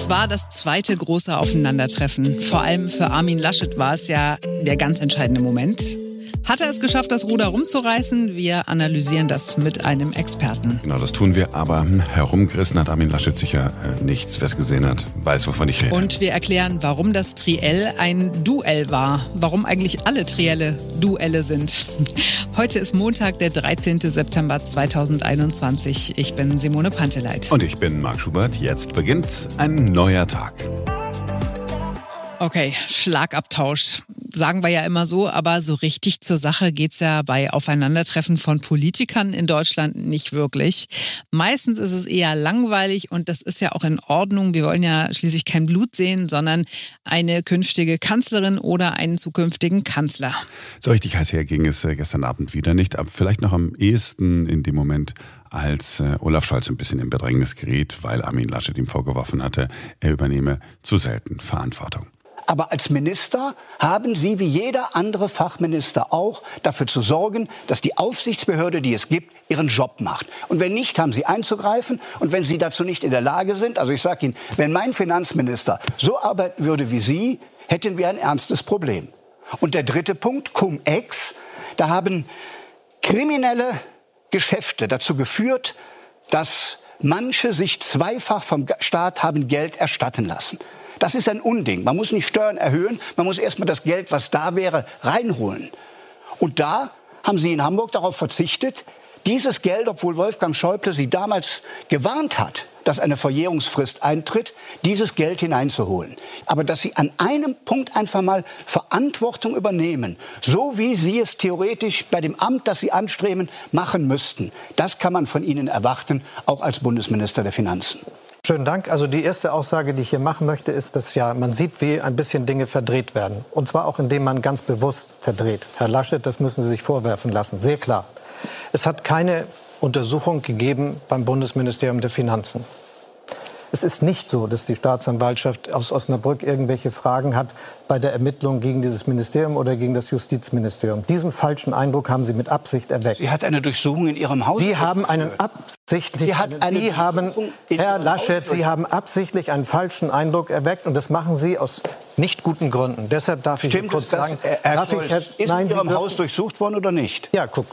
Es war das zweite große Aufeinandertreffen. Vor allem für Armin Laschet war es ja der ganz entscheidende Moment. Hat er es geschafft, das Ruder rumzureißen? Wir analysieren das mit einem Experten. Genau, das tun wir, aber herumgerissen hat Armin Laschet sicher äh, nichts. Wer es gesehen hat, weiß, wovon ich rede. Und wir erklären, warum das Triell ein Duell war. Warum eigentlich alle Trielle Duelle sind. Heute ist Montag, der 13. September 2021. Ich bin Simone Panteleit. Und ich bin Marc Schubert. Jetzt beginnt ein neuer Tag. Okay, Schlagabtausch. Sagen wir ja immer so, aber so richtig zur Sache geht's ja bei Aufeinandertreffen von Politikern in Deutschland nicht wirklich. Meistens ist es eher langweilig und das ist ja auch in Ordnung. Wir wollen ja schließlich kein Blut sehen, sondern eine künftige Kanzlerin oder einen zukünftigen Kanzler. So richtig heiß her ging es äh, gestern Abend wieder nicht, aber vielleicht noch am ehesten in dem Moment, als äh, Olaf Scholz ein bisschen in Bedrängnis geriet, weil Armin Laschet ihm vorgeworfen hatte, er übernehme zu selten Verantwortung. Aber als Minister haben Sie wie jeder andere Fachminister auch dafür zu sorgen, dass die Aufsichtsbehörde, die es gibt, ihren Job macht. Und wenn nicht, haben Sie einzugreifen. Und wenn Sie dazu nicht in der Lage sind, also ich sage Ihnen, wenn mein Finanzminister so arbeiten würde wie Sie, hätten wir ein ernstes Problem. Und der dritte Punkt, Cum-Ex, da haben kriminelle Geschäfte dazu geführt, dass manche sich zweifach vom Staat haben Geld erstatten lassen. Das ist ein Unding. Man muss nicht Steuern erhöhen, man muss erstmal das Geld, was da wäre, reinholen. Und da haben Sie in Hamburg darauf verzichtet, dieses Geld, obwohl Wolfgang Schäuble Sie damals gewarnt hat, dass eine Verjährungsfrist eintritt, dieses Geld hineinzuholen. Aber dass Sie an einem Punkt einfach mal Verantwortung übernehmen, so wie Sie es theoretisch bei dem Amt, das Sie anstreben, machen müssten, das kann man von Ihnen erwarten, auch als Bundesminister der Finanzen. Schönen Dank. Also die erste Aussage, die ich hier machen möchte, ist, dass ja man sieht, wie ein bisschen Dinge verdreht werden. Und zwar auch, indem man ganz bewusst verdreht. Herr Laschet, das müssen Sie sich vorwerfen lassen. Sehr klar. Es hat keine Untersuchung gegeben beim Bundesministerium der Finanzen. Es ist nicht so, dass die Staatsanwaltschaft aus Osnabrück irgendwelche Fragen hat bei der Ermittlung gegen dieses Ministerium oder gegen das Justizministerium. Diesen falschen Eindruck haben Sie mit Absicht erweckt. Sie hat eine Durchsuchung in Ihrem Haus. Sie haben einen absichtlich, Sie hat eine Sie haben, Herr Laschet, Sie haben absichtlich einen falschen Eindruck erweckt und das machen Sie aus nicht guten Gründen. Deshalb darf ich Stimmt kurz das, sagen, Herr darf Scholz, ich, Herr, ist nein, in Ihrem Haus durchsucht worden oder nicht? ja, guck,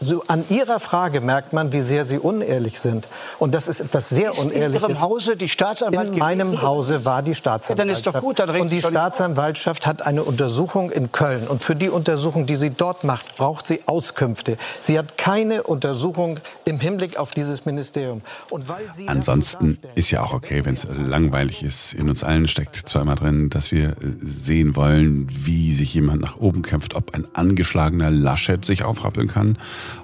so, an Ihrer Frage merkt man, wie sehr Sie unehrlich sind. Und das ist etwas sehr Ist in Unehrliches. Ihrem Hause die Staatsanwalt In meinem gewesen? Hause war die Staatsanwaltschaft. Ja, dann ist doch gut, dann und die Staatsanwaltschaft hat eine Untersuchung in Köln. Und für die Untersuchung, die sie dort macht, braucht sie Auskünfte. Sie hat keine Untersuchung im Hinblick auf dieses Ministerium. Und weil sie Ansonsten ist ja auch okay, wenn es langweilig ist. In uns allen steckt immer drin, dass wir sehen wollen, wie sich jemand nach oben kämpft, ob ein angeschlagener Laschet sich aufrappeln kann,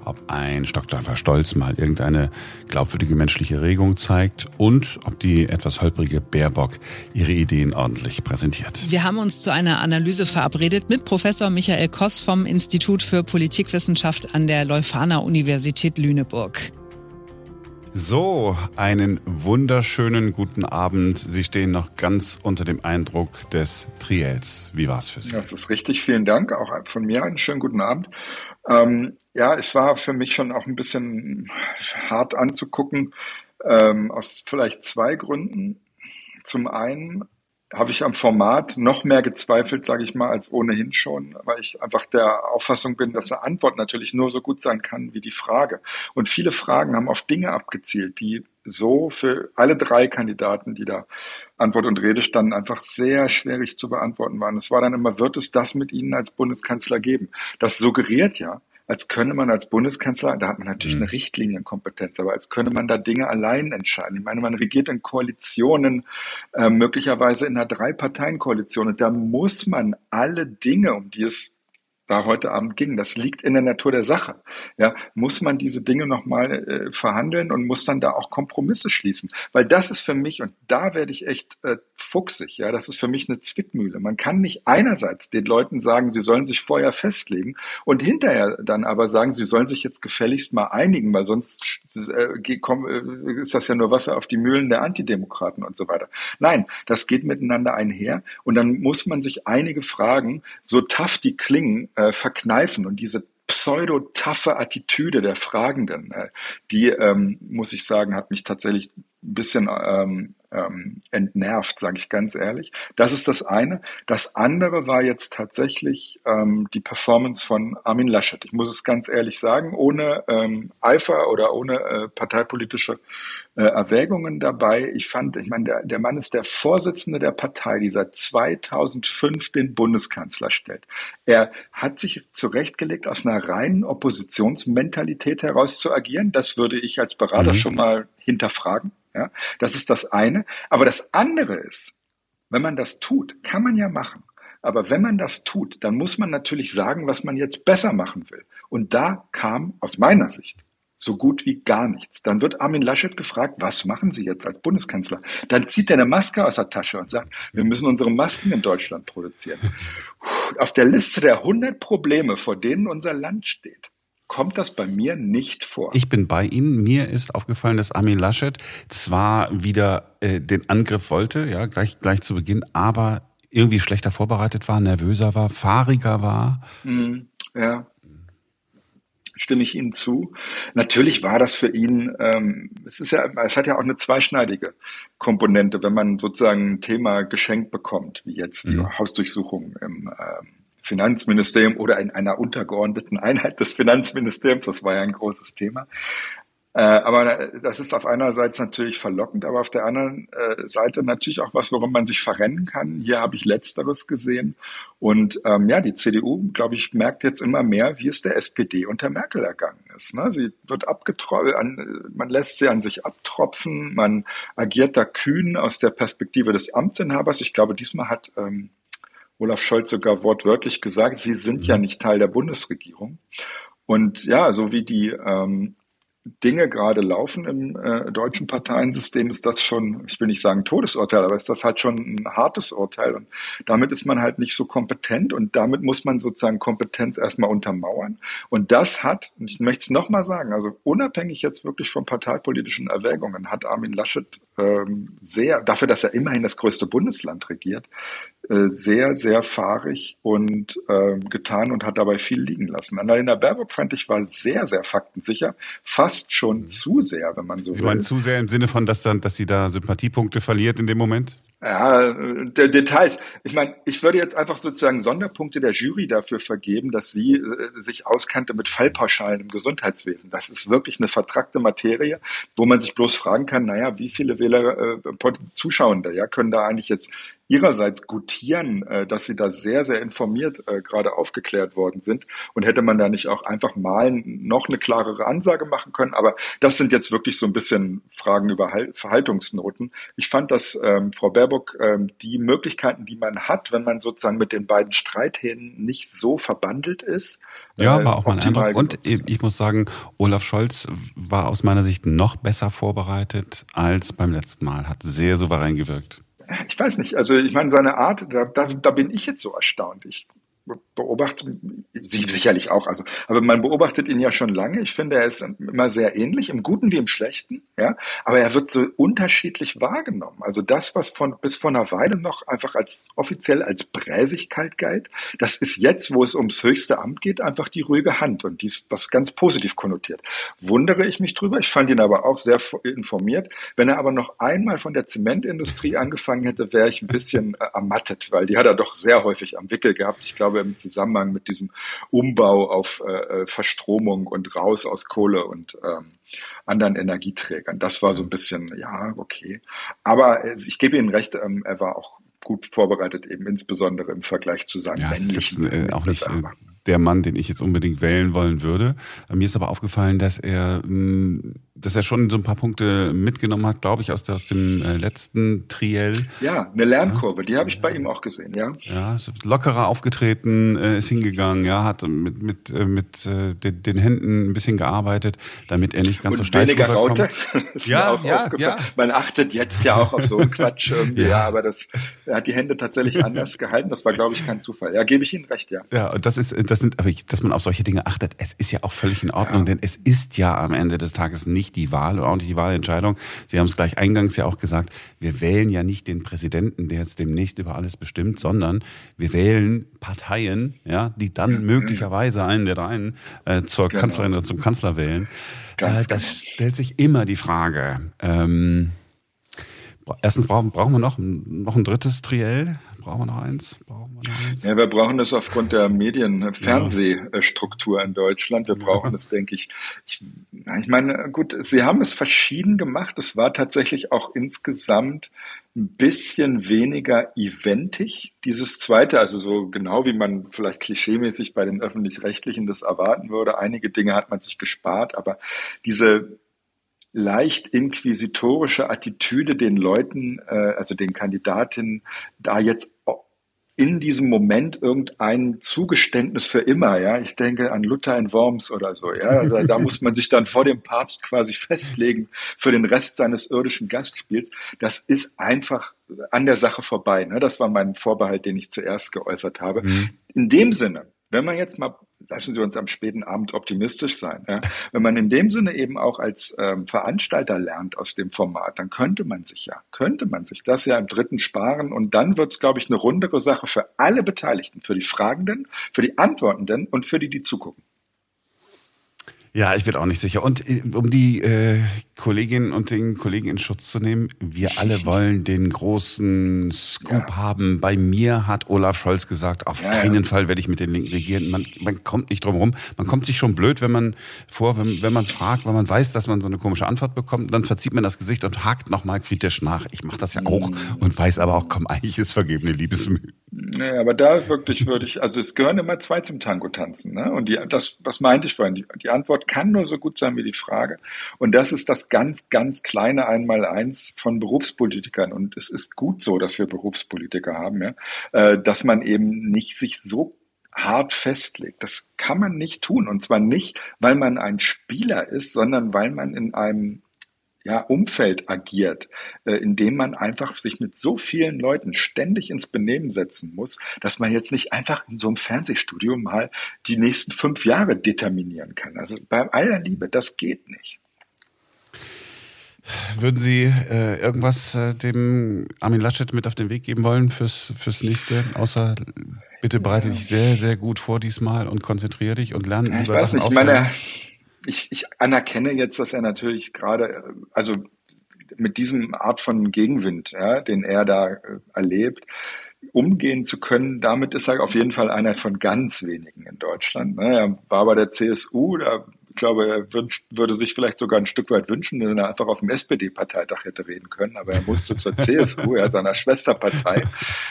ob ein stocksteifer Stolz mal irgendeine glaubwürdige menschliche Regung zeigt und ob die etwas holprige Baerbock ihre Ideen ordentlich präsentiert. Wir haben uns zu einer Analyse verabredet mit Professor Michael Koss vom Institut für Politikwissenschaft an der Leuphana Universität Lüneburg. So, einen wunderschönen guten Abend. Sie stehen noch ganz unter dem Eindruck des Triels. Wie war's für Sie? Das ist richtig. Vielen Dank. Auch von mir einen schönen guten Abend. Ähm, ja, es war für mich schon auch ein bisschen hart anzugucken, ähm, aus vielleicht zwei Gründen. Zum einen habe ich am Format noch mehr gezweifelt, sage ich mal, als ohnehin schon, weil ich einfach der Auffassung bin, dass eine Antwort natürlich nur so gut sein kann wie die Frage. Und viele Fragen haben auf Dinge abgezielt, die so für alle drei Kandidaten, die da Antwort und Rede standen, einfach sehr schwierig zu beantworten waren. Es war dann immer, wird es das mit Ihnen als Bundeskanzler geben? Das suggeriert ja, als könne man als Bundeskanzler, da hat man natürlich Mhm. eine Richtlinienkompetenz, aber als könne man da Dinge allein entscheiden. Ich meine, man regiert in Koalitionen, äh, möglicherweise in einer Drei-Parteien-Koalition und da muss man alle Dinge, um die es da heute Abend ging. Das liegt in der Natur der Sache. Ja, muss man diese Dinge nochmal äh, verhandeln und muss dann da auch Kompromisse schließen. Weil das ist für mich, und da werde ich echt äh, fuchsig, ja, das ist für mich eine Zwickmühle. Man kann nicht einerseits den Leuten sagen, sie sollen sich vorher festlegen und hinterher dann aber sagen, sie sollen sich jetzt gefälligst mal einigen, weil sonst äh, komm, äh, ist das ja nur Wasser auf die Mühlen der Antidemokraten und so weiter. Nein, das geht miteinander einher und dann muss man sich einige Fragen, so tough die klingen, äh, verkneifen und diese pseudo-taffe Attitüde der Fragenden, äh, die, ähm, muss ich sagen, hat mich tatsächlich ein bisschen ähm, ähm, entnervt, sage ich ganz ehrlich. Das ist das eine. Das andere war jetzt tatsächlich ähm, die Performance von Armin Laschet. Ich muss es ganz ehrlich sagen, ohne ähm, Eifer oder ohne äh, parteipolitische äh, Erwägungen dabei. Ich fand, ich meine, der, der Mann ist der Vorsitzende der Partei, die seit 2005 den Bundeskanzler stellt. Er hat sich zurechtgelegt, aus einer reinen Oppositionsmentalität heraus zu agieren. Das würde ich als Berater mhm. schon mal hinterfragen. Ja, das ist das eine. Aber das andere ist, wenn man das tut, kann man ja machen. Aber wenn man das tut, dann muss man natürlich sagen, was man jetzt besser machen will. Und da kam aus meiner Sicht so gut wie gar nichts. Dann wird Armin Laschet gefragt, was machen Sie jetzt als Bundeskanzler? Dann zieht er eine Maske aus der Tasche und sagt, wir müssen unsere Masken in Deutschland produzieren. Auf der Liste der 100 Probleme, vor denen unser Land steht, kommt das bei mir nicht vor. Ich bin bei Ihnen. Mir ist aufgefallen, dass Armin Laschet zwar wieder äh, den Angriff wollte, ja, gleich, gleich zu Beginn, aber irgendwie schlechter vorbereitet war, nervöser war, fahriger war. Mhm, ja stimme ich Ihnen zu. Natürlich war das für ihn, ähm, es ist ja, es hat ja auch eine zweischneidige Komponente, wenn man sozusagen ein Thema geschenkt bekommt, wie jetzt die mhm. Hausdurchsuchung im ähm, Finanzministerium oder in einer untergeordneten Einheit des Finanzministeriums. Das war ja ein großes Thema. Äh, aber das ist auf einer Seite natürlich verlockend, aber auf der anderen äh, Seite natürlich auch was, worum man sich verrennen kann. Hier habe ich Letzteres gesehen. Und ähm, ja, die CDU, glaube ich, merkt jetzt immer mehr, wie es der SPD unter Merkel ergangen ist. Ne? Sie wird abgetropft, man lässt sie an sich abtropfen, man agiert da kühn aus der Perspektive des Amtsinhabers. Ich glaube, diesmal hat ähm, Olaf Scholz sogar wortwörtlich gesagt, sie sind ja mhm. nicht Teil der Bundesregierung. Und ja, so wie die ähm, Dinge gerade laufen im äh, deutschen Parteiensystem, ist das schon, ich will nicht sagen Todesurteil, aber ist das halt schon ein hartes Urteil. Und damit ist man halt nicht so kompetent und damit muss man sozusagen Kompetenz erstmal untermauern. Und das hat, und ich möchte es nochmal sagen, also unabhängig jetzt wirklich von parteipolitischen Erwägungen, hat Armin Laschet sehr, dafür, dass er immerhin das größte Bundesland regiert, äh, sehr, sehr fahrig und äh, getan und hat dabei viel liegen lassen. Annalena Baerbock fand ich war sehr, sehr faktensicher, fast schon mhm. zu sehr, wenn man so Sie will. Sie meinen zu sehr im Sinne von, dass dann, dass sie da Sympathiepunkte verliert in dem Moment? Ja, der Details. Ich meine, ich würde jetzt einfach sozusagen Sonderpunkte der Jury dafür vergeben, dass sie äh, sich auskannte mit Fallpauschalen im Gesundheitswesen. Das ist wirklich eine vertrackte Materie, wo man sich bloß fragen kann, naja, wie viele Wähler, äh, Zuschauende, ja, können da eigentlich jetzt ihrerseits gutieren, äh, dass sie da sehr, sehr informiert äh, gerade aufgeklärt worden sind. Und hätte man da nicht auch einfach mal noch eine klarere Ansage machen können. Aber das sind jetzt wirklich so ein bisschen Fragen über Verhaltungsnoten. Ich fand, dass ähm, Frau Baerbock ähm, die Möglichkeiten, die man hat, wenn man sozusagen mit den beiden Streithähnen nicht so verbandelt ist. Ja, äh, war auch mein Eindruck. Und ich muss sagen, Olaf Scholz war aus meiner Sicht noch besser vorbereitet als beim letzten Mal, hat sehr souverän gewirkt ich weiß nicht, also ich meine, seine Art, da, da, da bin ich jetzt so erstaunt. Ich beobachtet, Sie sicherlich auch, also, aber man beobachtet ihn ja schon lange. Ich finde, er ist immer sehr ähnlich, im Guten wie im Schlechten, ja, aber er wird so unterschiedlich wahrgenommen. Also das, was von, bis vor einer Weile noch einfach als, offiziell als Bräsigkeit galt, das ist jetzt, wo es ums höchste Amt geht, einfach die ruhige Hand und dies, was ganz positiv konnotiert. Wundere ich mich drüber. Ich fand ihn aber auch sehr informiert. Wenn er aber noch einmal von der Zementindustrie angefangen hätte, wäre ich ein bisschen äh, ermattet, weil die hat er doch sehr häufig am Wickel gehabt. Ich glaube, im Zusammenhang mit diesem Umbau auf äh, äh, Verstromung und raus aus Kohle und ähm, anderen Energieträgern. Das war so ein bisschen, ja, okay. Aber äh, ich gebe Ihnen recht, ähm, er war auch gut vorbereitet, eben insbesondere im Vergleich zu seinen ja, männlichen. Ist, äh, auch nicht äh, der Mann, den ich jetzt unbedingt wählen wollen würde. Mir ist aber aufgefallen, dass er, mm, dass er schon so ein paar Punkte mitgenommen hat, glaube ich, aus, der, aus dem äh, letzten Triell. Ja, eine Lernkurve, die habe ich bei ihm auch gesehen, ja. Ja, ist lockerer aufgetreten, äh, ist hingegangen, ja, hat mit, mit, äh, mit den, den Händen ein bisschen gearbeitet, damit er nicht ganz Und so steif weniger Raute. ja, ja, ja. Man achtet jetzt ja auch auf so einen Quatsch irgendwie, ja. ja, aber das, er hat die Hände tatsächlich anders gehalten. Das war, glaube ich, kein Zufall. Ja, gebe ich Ihnen recht, ja. Ja, und das ist, das sind, aber dass man auf solche Dinge achtet, es ist ja auch völlig in Ordnung, ja. denn es ist ja am Ende des Tages nicht die Wahl und auch nicht die Wahlentscheidung. Sie haben es gleich eingangs ja auch gesagt, wir wählen ja nicht den Präsidenten, der jetzt demnächst über alles bestimmt, sondern wir wählen Parteien, ja, die dann möglicherweise einen der dreien äh, zur genau. Kanzlerin oder zum Kanzler wählen. Ganz äh, das genau. stellt sich immer die Frage. Ähm, Erstens brauchen, brauchen wir noch, noch ein drittes Triell. Brauchen wir noch eins? Brauchen wir noch eins? Ja, wir brauchen das aufgrund der Medien, Fernsehstruktur in Deutschland. Wir brauchen das, denke ich. ich. Ich meine, gut, Sie haben es verschieden gemacht. Es war tatsächlich auch insgesamt ein bisschen weniger eventig. Dieses zweite, also so genau wie man vielleicht klischeemäßig bei den öffentlich-rechtlichen das erwarten würde. Einige Dinge hat man sich gespart, aber diese leicht inquisitorische Attitüde den Leuten, äh, also den Kandidatinnen, da jetzt in diesem Moment irgendein Zugeständnis für immer, ja. Ich denke an Luther in Worms oder so, ja. Also da muss man sich dann vor dem Papst quasi festlegen für den Rest seines irdischen Gastspiels. Das ist einfach an der Sache vorbei. Ne? Das war mein Vorbehalt, den ich zuerst geäußert habe. Mhm. In dem Sinne, wenn man jetzt mal lassen Sie uns am späten Abend optimistisch sein. Ja? Wenn man in dem Sinne eben auch als ähm, Veranstalter lernt aus dem Format, dann könnte man sich ja, könnte man sich das ja im dritten sparen und dann wird es, glaube ich, eine rundere Sache für alle Beteiligten, für die Fragenden, für die Antwortenden und für die, die zugucken. Ja, ich bin auch nicht sicher. Und äh, um die äh, Kolleginnen und den Kollegen in Schutz zu nehmen, wir alle wollen den großen Scoop ja. haben. Bei mir hat Olaf Scholz gesagt, auf ja, keinen ja. Fall werde ich mit den Linken regieren. Man, man kommt nicht drum rum. Man kommt sich schon blöd, wenn man vor, wenn, wenn man es fragt, weil man weiß, dass man so eine komische Antwort bekommt. Dann verzieht man das Gesicht und hakt nochmal kritisch nach. Ich mache das ja auch mhm. und weiß aber auch, komm, eigentlich ist vergebene Liebesmühe. Nee, aber da wirklich würde ich, also es gehören immer zwei zum Tango tanzen. Ne? Und die, das, was meinte ich vorhin? Die, die Antwort kann nur so gut sein wie die Frage. Und das ist das ganz, ganz kleine Einmaleins von Berufspolitikern. Und es ist gut so, dass wir Berufspolitiker haben, ja? Äh, dass man eben nicht sich so hart festlegt. Das kann man nicht tun. Und zwar nicht, weil man ein Spieler ist, sondern weil man in einem ja, Umfeld agiert, äh, in dem man einfach sich mit so vielen Leuten ständig ins Benehmen setzen muss, dass man jetzt nicht einfach in so einem Fernsehstudio mal die nächsten fünf Jahre determinieren kann. Also bei aller Liebe, das geht nicht. Würden Sie äh, irgendwas äh, dem Armin Laschet mit auf den Weg geben wollen fürs, fürs nächste, außer bitte bereite dich sehr, sehr gut vor diesmal und konzentriere dich und lerne ja, Ich weiß nicht, ich meine, ich, ich anerkenne jetzt, dass er natürlich gerade, also mit diesem Art von Gegenwind, ja, den er da äh, erlebt, umgehen zu können, damit ist er auf jeden Fall einer von ganz wenigen in Deutschland. Ne? Er war bei der CSU, da glaube, er wünscht, würde sich vielleicht sogar ein Stück weit wünschen, wenn er einfach auf dem SPD-Parteitag hätte reden können, aber er musste zur CSU, ja, seiner Schwesterpartei.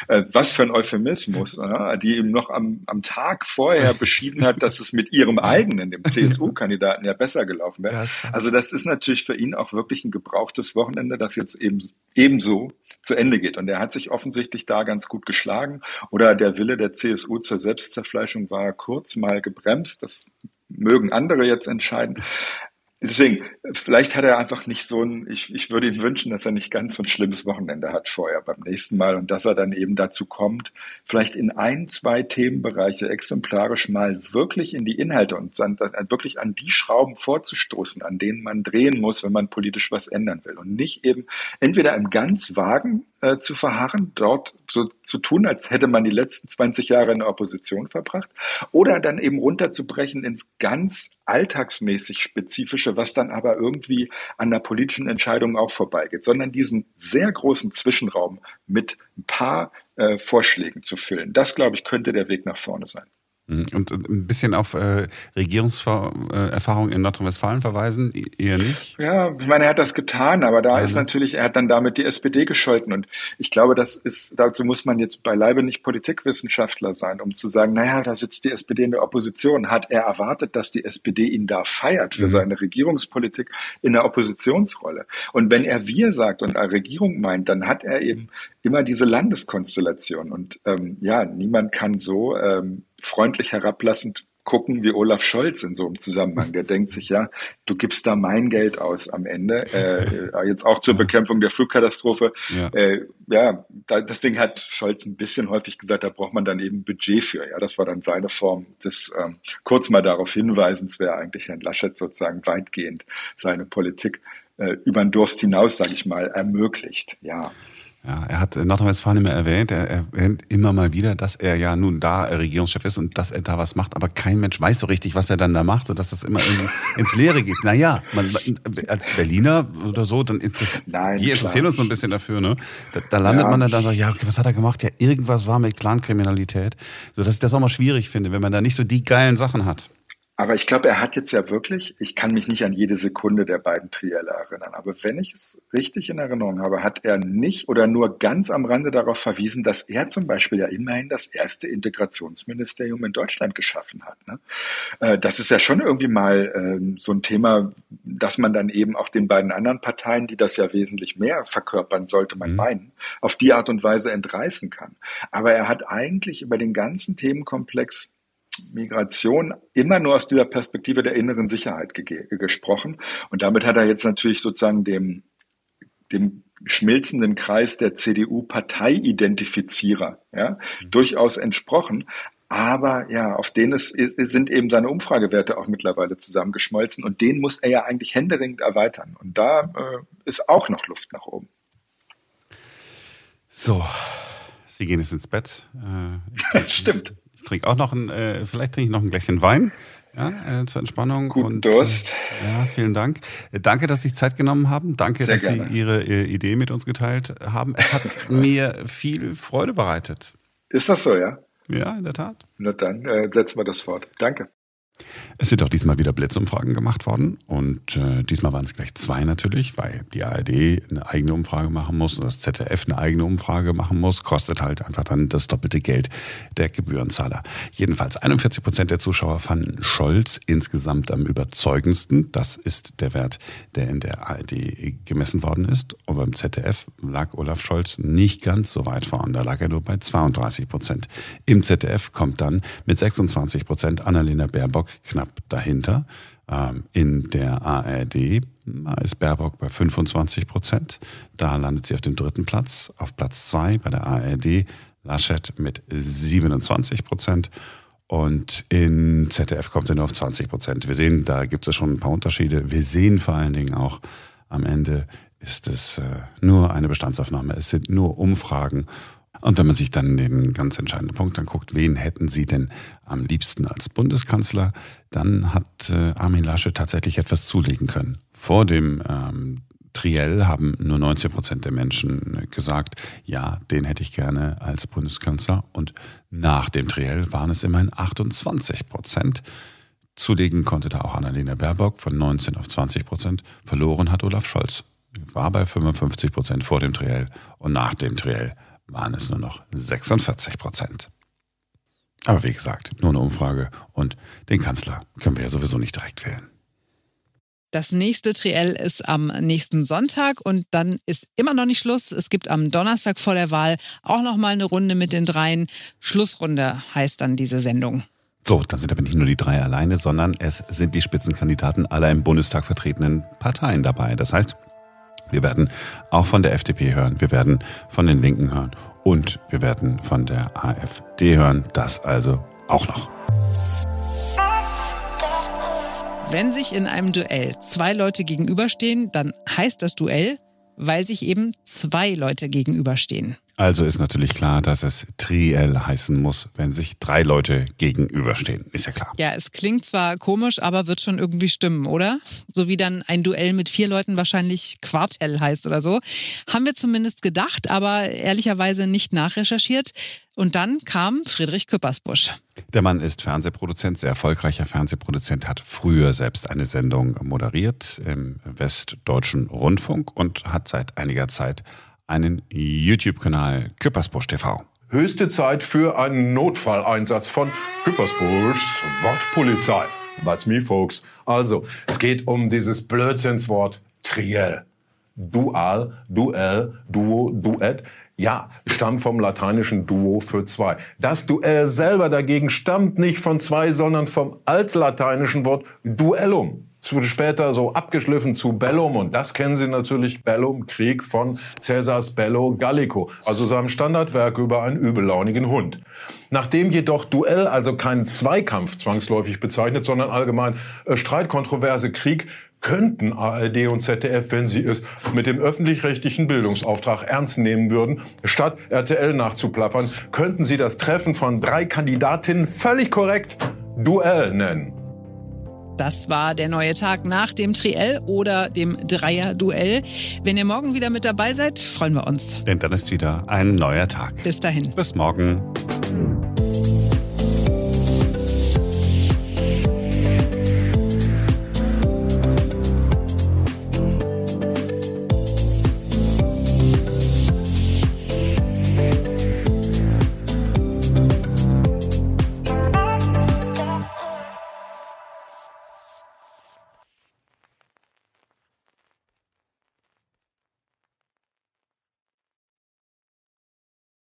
Äh, was für ein Euphemismus, äh, die ihm noch am, am Tag vorher beschieden hat, dass es mit ihrem eigenen, dem CSU-Kandidaten, ja besser gelaufen wäre. Also das ist natürlich für ihn auch wirklich ein gebrauchtes Wochenende, das jetzt eben ebenso zu Ende geht. Und er hat sich offensichtlich da ganz gut geschlagen. Oder der Wille der CSU zur Selbstzerfleischung war kurz mal gebremst. Das mögen andere jetzt entscheiden. Deswegen, vielleicht hat er einfach nicht so ein, ich, ich würde ihm wünschen, dass er nicht ganz so ein schlimmes Wochenende hat vorher beim nächsten Mal und dass er dann eben dazu kommt, vielleicht in ein, zwei Themenbereiche exemplarisch mal wirklich in die Inhalte und dann, wirklich an die Schrauben vorzustoßen, an denen man drehen muss, wenn man politisch was ändern will und nicht eben entweder im ganz vagen äh, zu verharren, dort so zu tun, als hätte man die letzten 20 Jahre in der Opposition verbracht, oder dann eben runterzubrechen ins ganz alltagsmäßig spezifische, was dann aber irgendwie an der politischen Entscheidung auch vorbeigeht, sondern diesen sehr großen Zwischenraum mit ein paar äh, Vorschlägen zu füllen. Das, glaube ich, könnte der Weg nach vorne sein. Mhm. Und ein bisschen auf äh, Regierungserfahrung in Nordrhein-Westfalen verweisen, eher nicht? Ja, ich meine, er hat das getan, aber da ja, ist natürlich, er hat dann damit die SPD gescholten. Und ich glaube, das ist, dazu muss man jetzt beileibe nicht Politikwissenschaftler sein, um zu sagen, naja, da sitzt die SPD in der Opposition. Hat er erwartet, dass die SPD ihn da feiert für mhm. seine Regierungspolitik in der Oppositionsrolle? Und wenn er wir sagt und eine Regierung meint, dann hat er eben immer diese Landeskonstellation. Und ähm, ja, niemand kann so ähm, freundlich herablassend gucken wie Olaf Scholz in so einem Zusammenhang. Der denkt sich, ja, du gibst da mein Geld aus am Ende, äh, jetzt auch zur Bekämpfung der Flugkatastrophe. Ja, äh, ja da, deswegen hat Scholz ein bisschen häufig gesagt, da braucht man dann eben Budget für. Ja, das war dann seine Form des ähm, kurz mal darauf hinweisens, wer eigentlich Herrn Laschet sozusagen weitgehend seine Politik äh, über den Durst hinaus, sage ich mal, ermöglicht. Ja. Ja, er hat Nordrhein-Westfalen immer erwähnt, er erwähnt immer mal wieder, dass er ja nun da Regierungschef ist und dass er da was macht, aber kein Mensch weiß so richtig, was er dann da macht, sodass das immer ins Leere geht. Naja, man, als Berliner oder so, dann interessiert, Nein, wir interessieren uns so ein bisschen dafür, ne? Da, da landet ja. man dann da so, ja, okay, was hat er gemacht? Ja, irgendwas war mit Clankriminalität. So dass ich das auch mal schwierig finde, wenn man da nicht so die geilen Sachen hat. Aber ich glaube, er hat jetzt ja wirklich, ich kann mich nicht an jede Sekunde der beiden Trielle erinnern, aber wenn ich es richtig in Erinnerung habe, hat er nicht oder nur ganz am Rande darauf verwiesen, dass er zum Beispiel ja immerhin das erste Integrationsministerium in Deutschland geschaffen hat. Ne? Äh, das ist ja schon irgendwie mal ähm, so ein Thema, dass man dann eben auch den beiden anderen Parteien, die das ja wesentlich mehr verkörpern, sollte man mhm. meinen, auf die Art und Weise entreißen kann. Aber er hat eigentlich über den ganzen Themenkomplex Migration immer nur aus dieser Perspektive der inneren Sicherheit gesprochen. Und damit hat er jetzt natürlich sozusagen dem, dem schmilzenden Kreis der CDU-Parteiidentifizierer ja, mhm. durchaus entsprochen. Aber ja, auf den ist, sind eben seine Umfragewerte auch mittlerweile zusammengeschmolzen und den muss er ja eigentlich händeringend erweitern. Und da äh, ist auch noch Luft nach oben. So, Sie gehen jetzt ins Bett. Äh, Stimmt trinke auch noch ein, äh, vielleicht trinke ich noch ein Gläschen Wein. Ja, äh, zur Entspannung. Guten und, Durst. Äh, ja, vielen Dank. Äh, danke, dass Sie sich Zeit genommen haben. Danke, Sehr dass gerne. Sie Ihre äh, Idee mit uns geteilt haben. Es hat mir viel Freude bereitet. Ist das so, ja? Ja, in der Tat. Na dann äh, setzen wir das fort. Danke. Es sind auch diesmal wieder Blitzumfragen gemacht worden und äh, diesmal waren es gleich zwei natürlich, weil die ARD eine eigene Umfrage machen muss und das ZDF eine eigene Umfrage machen muss, kostet halt einfach dann das doppelte Geld der Gebührenzahler. Jedenfalls 41 Prozent der Zuschauer fanden Scholz insgesamt am überzeugendsten. Das ist der Wert, der in der ARD gemessen worden ist. Und beim ZDF lag Olaf Scholz nicht ganz so weit vorn. Da lag er nur bei 32 Prozent. Im ZDF kommt dann mit 26 Prozent Annalena Baerbock Baerbock knapp dahinter. Ähm, in der ARD ist Baerbock bei 25 Prozent. Da landet sie auf dem dritten Platz. Auf Platz zwei bei der ARD Laschet mit 27 Prozent. Und in ZDF kommt er nur auf 20 Prozent. Wir sehen, da gibt es schon ein paar Unterschiede. Wir sehen vor allen Dingen auch, am Ende ist es äh, nur eine Bestandsaufnahme. Es sind nur Umfragen. Und wenn man sich dann den ganz entscheidenden Punkt anguckt, wen hätten Sie denn am liebsten als Bundeskanzler, dann hat äh, Armin Laschet tatsächlich etwas zulegen können. Vor dem ähm, Triell haben nur 19 Prozent der Menschen gesagt, ja, den hätte ich gerne als Bundeskanzler. Und nach dem Triell waren es immerhin 28 Prozent. Zulegen konnte da auch Annalena Baerbock von 19 auf 20 Prozent. Verloren hat Olaf Scholz. War bei 55 Prozent vor dem Triell und nach dem Triell waren es nur noch 46 Prozent. Aber wie gesagt, nur eine Umfrage und den Kanzler können wir ja sowieso nicht direkt wählen. Das nächste Triell ist am nächsten Sonntag und dann ist immer noch nicht Schluss. Es gibt am Donnerstag vor der Wahl auch noch mal eine Runde mit den dreien. Schlussrunde heißt dann diese Sendung. So, dann sind aber nicht nur die drei alleine, sondern es sind die Spitzenkandidaten aller im Bundestag vertretenen Parteien dabei. Das heißt, wir werden auch von der FDP hören, wir werden von den Linken hören und wir werden von der AfD hören. Das also auch noch. Wenn sich in einem Duell zwei Leute gegenüberstehen, dann heißt das Duell, weil sich eben zwei Leute gegenüberstehen. Also ist natürlich klar, dass es Triell heißen muss, wenn sich drei Leute gegenüberstehen. Ist ja klar. Ja, es klingt zwar komisch, aber wird schon irgendwie stimmen, oder? So wie dann ein Duell mit vier Leuten wahrscheinlich Quartell heißt oder so. Haben wir zumindest gedacht, aber ehrlicherweise nicht nachrecherchiert. Und dann kam Friedrich Küppersbusch. Der Mann ist Fernsehproduzent, sehr erfolgreicher Fernsehproduzent, hat früher selbst eine Sendung moderiert im Westdeutschen Rundfunk und hat seit einiger Zeit einen YouTube-Kanal Küppersbusch TV. Höchste Zeit für einen Notfalleinsatz von Küppersbuschs Wortpolizei. That's me, folks. Also, es geht um dieses Blödsinnswort Triell. Dual, Duell, Duo, Duett. Ja, stammt vom lateinischen Duo für zwei. Das Duell selber dagegen stammt nicht von zwei, sondern vom altlateinischen Wort Duellum. Es wurde später so abgeschliffen zu Bellum und das kennen Sie natürlich, Bellum, Krieg von Caesars Bello Gallico, also seinem Standardwerk über einen übellaunigen Hund. Nachdem jedoch Duell also keinen Zweikampf zwangsläufig bezeichnet, sondern allgemein äh, Streit, Kontroverse, Krieg, könnten ARD und ZDF, wenn sie es mit dem öffentlich-rechtlichen Bildungsauftrag ernst nehmen würden, statt RTL nachzuplappern, könnten sie das Treffen von drei Kandidatinnen völlig korrekt Duell nennen. Das war der neue Tag nach dem Triell oder dem Dreier-Duell. Wenn ihr morgen wieder mit dabei seid, freuen wir uns. Denn dann ist wieder ein neuer Tag. Bis dahin. Bis morgen.